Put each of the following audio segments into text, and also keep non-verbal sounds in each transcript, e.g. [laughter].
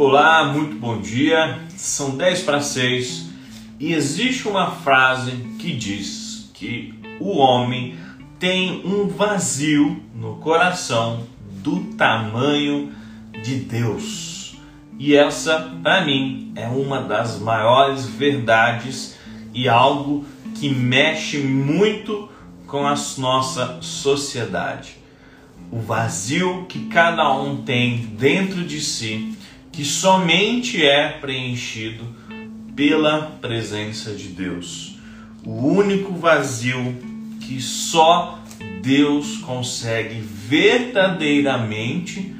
Olá, muito bom dia. São 10 para 6 e existe uma frase que diz que o homem tem um vazio no coração do tamanho de Deus. E essa, para mim, é uma das maiores verdades e algo que mexe muito com a nossa sociedade. O vazio que cada um tem dentro de si, que somente é preenchido pela presença de Deus. O único vazio que só Deus consegue verdadeiramente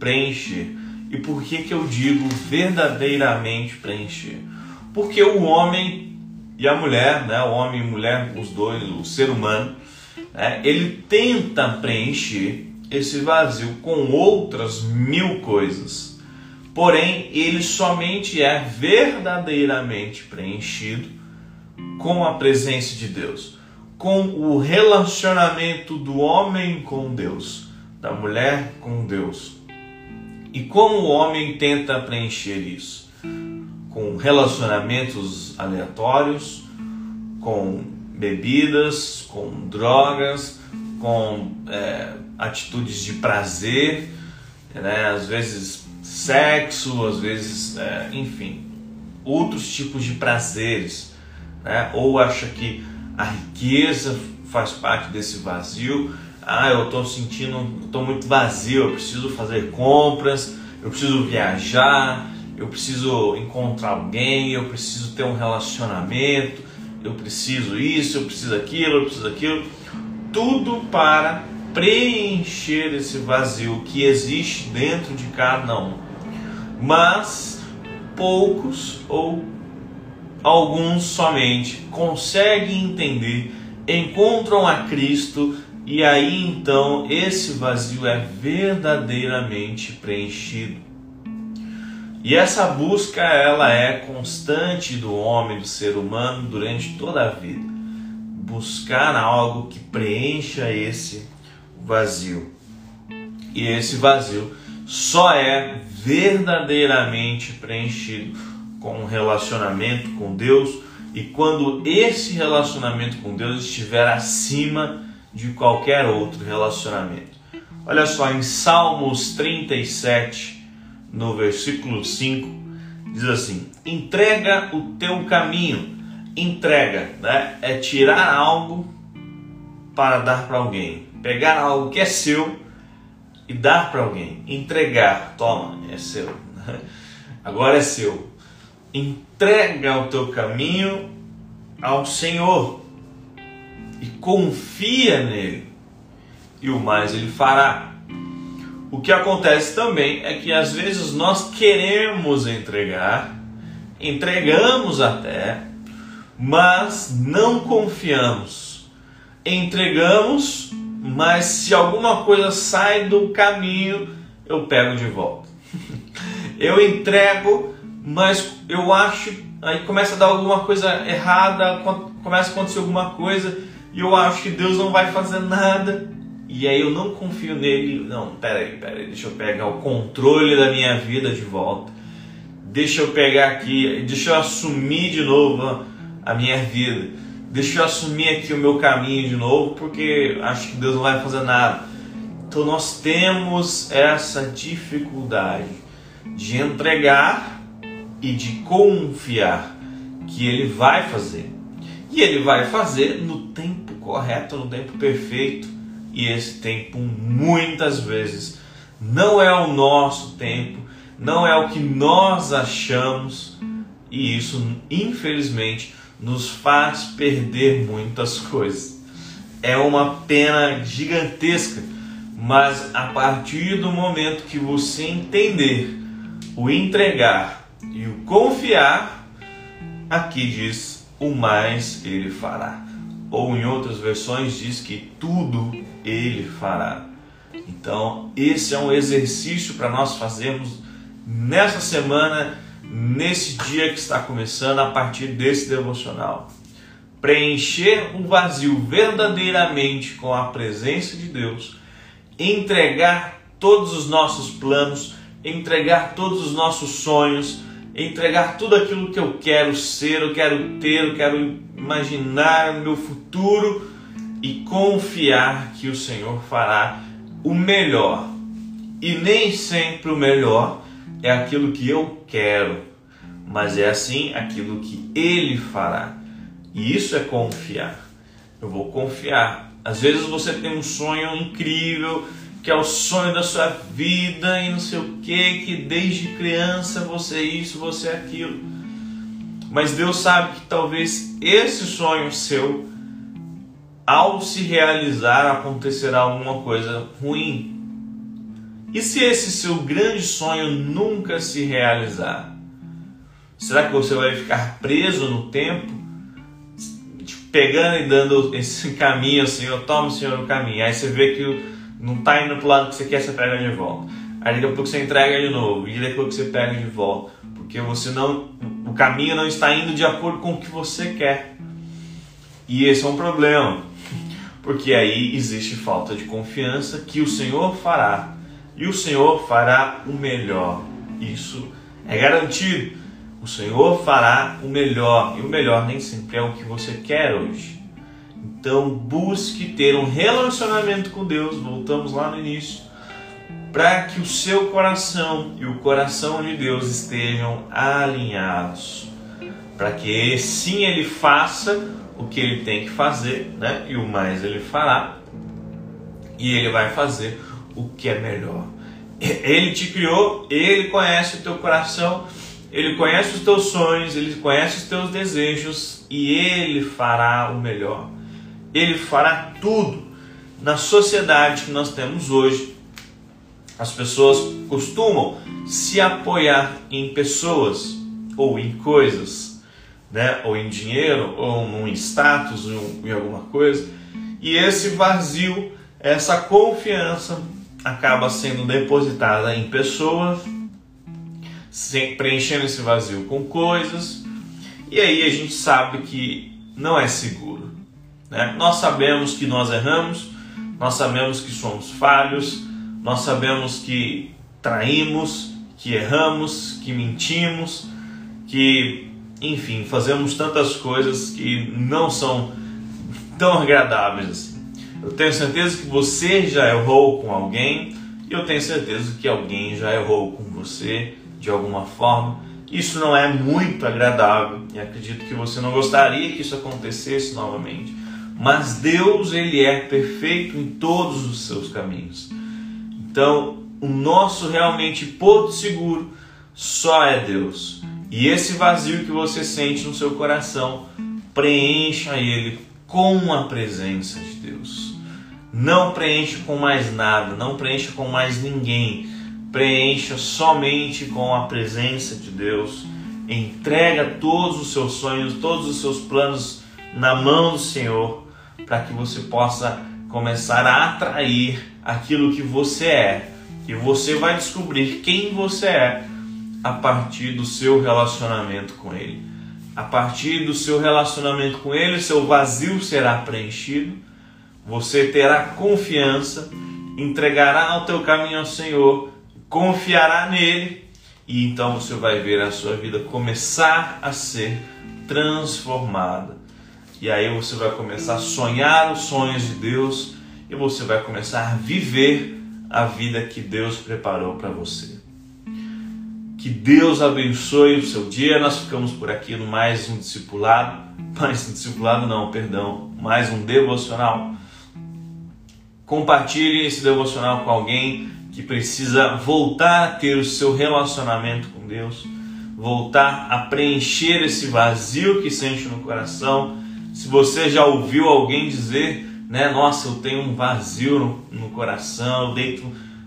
preencher. E por que, que eu digo verdadeiramente preencher? Porque o homem e a mulher, né, o homem e mulher, os dois, o ser humano, né, ele tenta preencher esse vazio com outras mil coisas. Porém, ele somente é verdadeiramente preenchido com a presença de Deus, com o relacionamento do homem com Deus, da mulher com Deus. E como o homem tenta preencher isso? com relacionamentos aleatórios, com bebidas, com drogas, com é, atitudes de prazer, né? às vezes sexo, às vezes, é, enfim, outros tipos de prazeres, né? ou acha que a riqueza faz parte desse vazio. Ah, eu estou sentindo, estou muito vazio, eu preciso fazer compras, eu preciso viajar, eu preciso encontrar alguém, eu preciso ter um relacionamento, eu preciso isso, eu preciso aquilo, eu preciso aquilo. Tudo para preencher esse vazio que existe dentro de cada um. Mas poucos ou alguns somente conseguem entender, encontram a Cristo e aí então esse vazio é verdadeiramente preenchido. E essa busca ela é constante do homem, do ser humano durante toda a vida. Buscar algo que preencha esse vazio. E esse vazio só é verdadeiramente preenchido com um relacionamento com Deus e quando esse relacionamento com Deus estiver acima de qualquer outro relacionamento. Olha só, em Salmos 37, no versículo 5, diz assim: entrega o teu caminho. Entrega, né? É tirar algo para dar para alguém. Pegar algo que é seu e dar para alguém. Entregar, toma, é seu. [laughs] Agora é seu. Entrega o teu caminho ao Senhor e confia nele, e o mais ele fará. O que acontece também é que às vezes nós queremos entregar, entregamos até, mas não confiamos. Entregamos, mas se alguma coisa sai do caminho, eu pego de volta. [laughs] eu entrego, mas eu acho, aí começa a dar alguma coisa errada, começa a acontecer alguma coisa e eu acho que Deus não vai fazer nada e aí eu não confio nele. Não, peraí, peraí, deixa eu pegar o controle da minha vida de volta. Deixa eu pegar aqui, deixa eu assumir de novo a minha vida. Deixa eu assumir aqui o meu caminho de novo, porque acho que Deus não vai fazer nada. Então nós temos essa dificuldade de entregar e de confiar que Ele vai fazer. E Ele vai fazer no tempo correto, no tempo perfeito e esse tempo muitas vezes não é o nosso tempo, não é o que nós achamos, e isso infelizmente nos faz perder muitas coisas. É uma pena gigantesca, mas a partir do momento que você entender o entregar e o confiar, aqui diz: o mais ele fará ou em outras versões diz que tudo ele fará. Então, esse é um exercício para nós fazermos nessa semana, nesse dia que está começando, a partir desse devocional. Preencher o vazio verdadeiramente com a presença de Deus, entregar todos os nossos planos, entregar todos os nossos sonhos, entregar tudo aquilo que eu quero ser, eu quero ter, eu quero imaginar meu futuro e confiar que o Senhor fará o melhor. E nem sempre o melhor é aquilo que eu quero, mas é assim aquilo que Ele fará. E isso é confiar. Eu vou confiar. Às vezes você tem um sonho incrível, que é o sonho da sua vida e não sei o que, que desde criança você é isso, você é aquilo. Mas Deus sabe que talvez esse sonho seu, ao se realizar, acontecerá alguma coisa ruim. E se esse seu grande sonho nunca se realizar? Será que você vai ficar preso no tempo? Pegando e dando esse [laughs] caminho, Senhor, toma, Senhor, o caminho. Aí você vê que não está indo para o lado que você quer, você pega de volta. Aí daqui a pouco você entrega de novo, e daqui a pouco você pega de volta. Porque você não. O caminho não está indo de acordo com o que você quer. E esse é um problema. [laughs] Porque aí existe falta de confiança que o Senhor fará. E o Senhor fará o melhor. Isso é garantido. O Senhor fará o melhor. E o melhor nem sempre é o que você quer hoje. Então busque ter um relacionamento com Deus, voltamos lá no início, para que o seu coração e o coração de Deus estejam alinhados, para que sim ele faça o que ele tem que fazer, né? E o mais ele fará, e ele vai fazer o que é melhor. Ele te criou, ele conhece o teu coração, ele conhece os teus sonhos, ele conhece os teus desejos e ele fará o melhor. Ele fará tudo. Na sociedade que nós temos hoje, as pessoas costumam se apoiar em pessoas ou em coisas, né? ou em dinheiro, ou em status, ou em alguma coisa, e esse vazio, essa confiança acaba sendo depositada em pessoas, preenchendo esse vazio com coisas, e aí a gente sabe que não é seguro. Né? Nós sabemos que nós erramos, nós sabemos que somos falhos, nós sabemos que traímos, que erramos, que mentimos, que, enfim, fazemos tantas coisas que não são tão agradáveis assim. Eu tenho certeza que você já errou com alguém e eu tenho certeza que alguém já errou com você de alguma forma. Isso não é muito agradável e acredito que você não gostaria que isso acontecesse novamente. Mas Deus, ele é perfeito em todos os seus caminhos. Então, o nosso realmente porto seguro só é Deus. E esse vazio que você sente no seu coração, preencha ele com a presença de Deus. Não preencha com mais nada, não preencha com mais ninguém. Preencha somente com a presença de Deus. Entrega todos os seus sonhos, todos os seus planos na mão do Senhor para que você possa começar a atrair aquilo que você é. E você vai descobrir quem você é a partir do seu relacionamento com Ele. A partir do seu relacionamento com Ele, seu vazio será preenchido, você terá confiança, entregará o teu caminho ao Senhor, confiará nele e então você vai ver a sua vida começar a ser transformada. E aí você vai começar a sonhar os sonhos de Deus e você vai começar a viver a vida que Deus preparou para você. Que Deus abençoe o seu dia. Nós ficamos por aqui no mais um discipulado, [laughs] mais um discipulado não, perdão, mais um devocional. Compartilhe esse devocional com alguém que precisa voltar a ter o seu relacionamento com Deus, voltar a preencher esse vazio que sente no coração se você já ouviu alguém dizer, né, nossa, eu tenho um vazio no, no coração, eu deito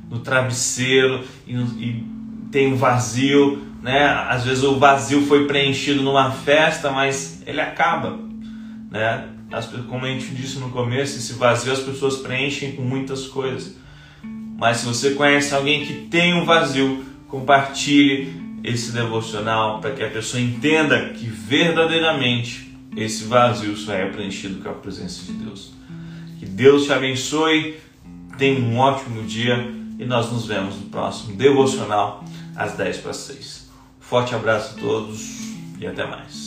no travesseiro e, e um vazio, né? Às vezes o vazio foi preenchido numa festa, mas ele acaba, né? As, como a gente disse no começo, esse vazio as pessoas preenchem com muitas coisas. Mas se você conhece alguém que tem um vazio, compartilhe esse devocional para que a pessoa entenda que verdadeiramente esse vazio só é preenchido com a presença de Deus. Que Deus te abençoe, tenha um ótimo dia e nós nos vemos no próximo devocional às 10 para 6. Forte abraço a todos e até mais.